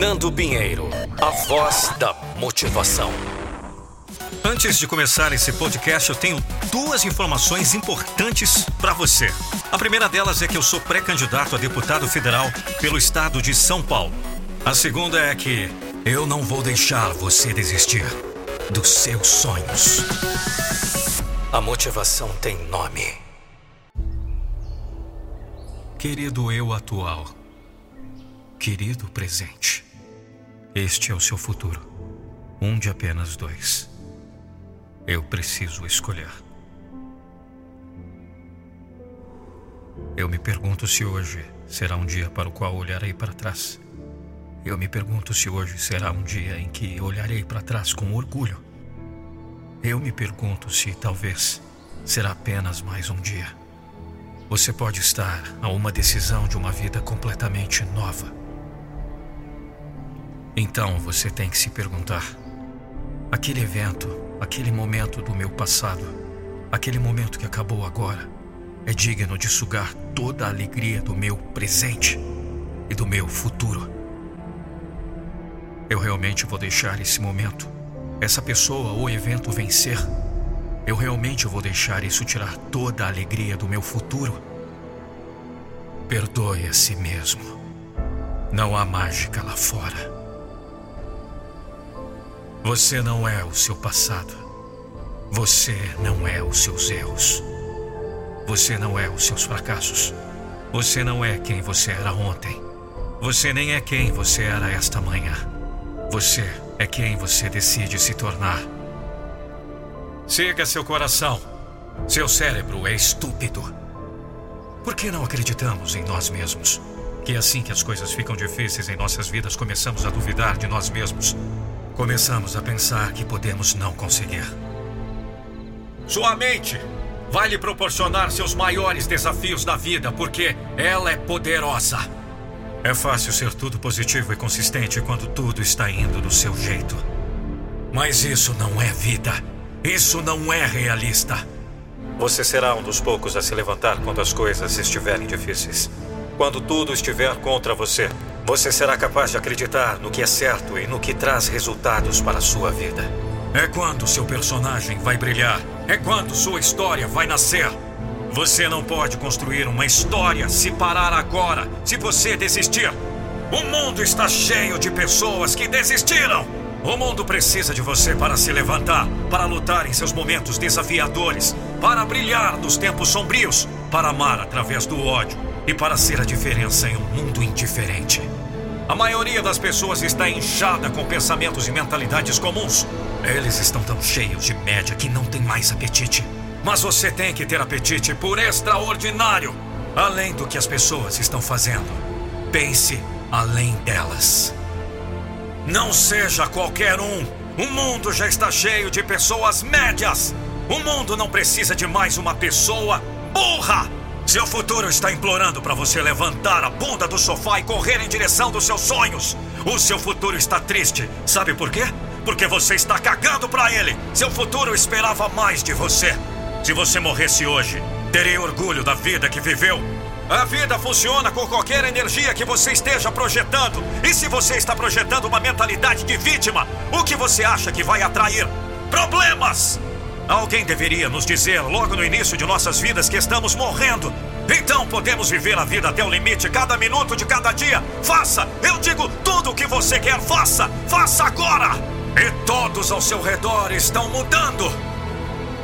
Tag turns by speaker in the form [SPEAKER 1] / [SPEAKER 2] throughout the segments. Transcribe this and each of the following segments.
[SPEAKER 1] Nando Pinheiro, a voz da motivação.
[SPEAKER 2] Antes de começar esse podcast, eu tenho duas informações importantes para você. A primeira delas é que eu sou pré-candidato a deputado federal pelo estado de São Paulo. A segunda é que eu não vou deixar você desistir dos seus sonhos.
[SPEAKER 1] A motivação tem nome.
[SPEAKER 2] Querido eu atual, querido presente, este é o seu futuro. Um de apenas dois. Eu preciso escolher. Eu me pergunto se hoje será um dia para o qual olharei para trás. Eu me pergunto se hoje será um dia em que olharei para trás com orgulho. Eu me pergunto se talvez será apenas mais um dia. Você pode estar a uma decisão de uma vida completamente nova. Então você tem que se perguntar: aquele evento, aquele momento do meu passado, aquele momento que acabou agora, é digno de sugar toda a alegria do meu presente e do meu futuro? Eu realmente vou deixar esse momento, essa pessoa ou evento vencer? Eu realmente vou deixar isso tirar toda a alegria do meu futuro? Perdoe a si mesmo. Não há mágica lá fora. Você não é o seu passado. Você não é os seus erros. Você não é os seus fracassos. Você não é quem você era ontem. Você nem é quem você era esta manhã. Você é quem você decide se tornar. Siga seu coração. Seu cérebro é estúpido. Por que não acreditamos em nós mesmos? Que assim que as coisas ficam difíceis em nossas vidas, começamos a duvidar de nós mesmos. Começamos a pensar que podemos não conseguir. Sua mente vai lhe proporcionar seus maiores desafios da vida, porque ela é poderosa. É fácil ser tudo positivo e consistente quando tudo está indo do seu jeito. Mas isso não é vida. Isso não é realista. Você será um dos poucos a se levantar quando as coisas estiverem difíceis. Quando tudo estiver contra você, você será capaz de acreditar no que é certo e no que traz resultados para a sua vida. É quando seu personagem vai brilhar. É quando sua história vai nascer. Você não pode construir uma história se parar agora, se você desistir. O mundo está cheio de pessoas que desistiram. O mundo precisa de você para se levantar, para lutar em seus momentos desafiadores, para brilhar nos tempos sombrios, para amar através do ódio e para ser a diferença em um mundo indiferente. A maioria das pessoas está inchada com pensamentos e mentalidades comuns. Eles estão tão cheios de média que não tem mais apetite. Mas você tem que ter apetite por extraordinário, além do que as pessoas estão fazendo. Pense além delas. Não seja qualquer um. O mundo já está cheio de pessoas médias. O mundo não precisa de mais uma pessoa burra. Seu futuro está implorando para você levantar a bunda do sofá e correr em direção dos seus sonhos. O seu futuro está triste. Sabe por quê? Porque você está cagando para ele. Seu futuro esperava mais de você. Se você morresse hoje, teria orgulho da vida que viveu. A vida funciona com qualquer energia que você esteja projetando. E se você está projetando uma mentalidade de vítima, o que você acha que vai atrair? Problemas! Alguém deveria nos dizer logo no início de nossas vidas que estamos morrendo. Então podemos viver a vida até o limite, cada minuto de cada dia. Faça! Eu digo tudo o que você quer, faça! Faça agora! E todos ao seu redor estão mudando.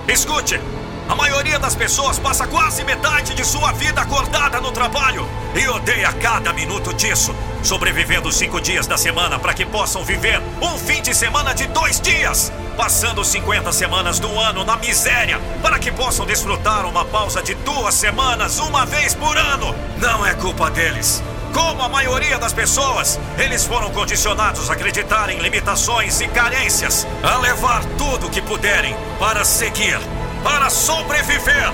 [SPEAKER 2] Escute, a maioria das pessoas passa quase metade de sua vida acordada no trabalho e odeia cada minuto disso, sobrevivendo cinco dias da semana para que possam viver um fim de semana de dois dias, passando 50 semanas do ano na miséria para que possam desfrutar uma pausa de duas semanas uma vez por ano. Não é culpa deles. Como a maioria das pessoas, eles foram condicionados a acreditar em limitações e carências, a levar tudo o que puderem para seguir para sobreviver.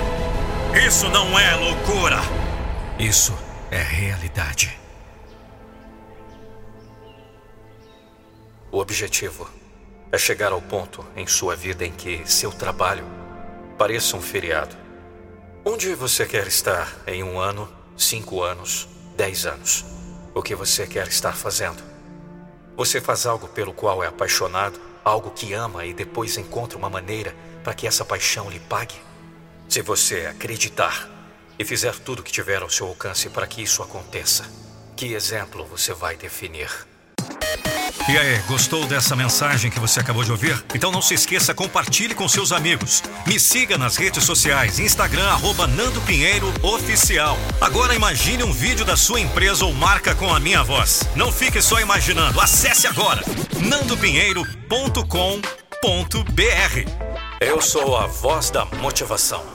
[SPEAKER 2] Isso não é loucura. Isso é realidade.
[SPEAKER 1] O objetivo é chegar ao ponto em sua vida em que seu trabalho pareça um feriado. Onde você quer estar em um ano, cinco anos, dez anos? O que você quer estar fazendo? Você faz algo pelo qual é apaixonado, algo que ama e depois encontra uma maneira para que essa paixão lhe pague? Se você acreditar e fizer tudo o que tiver ao seu alcance para que isso aconteça, que exemplo você vai definir?
[SPEAKER 2] E aí, gostou dessa mensagem que você acabou de ouvir? Então não se esqueça, compartilhe com seus amigos. Me siga nas redes sociais, Instagram, arroba Nando Pinheiro Oficial. Agora imagine um vídeo da sua empresa ou marca com a minha voz. Não fique só imaginando, acesse agora nandopinheiro.com.br
[SPEAKER 1] Eu sou a voz da motivação.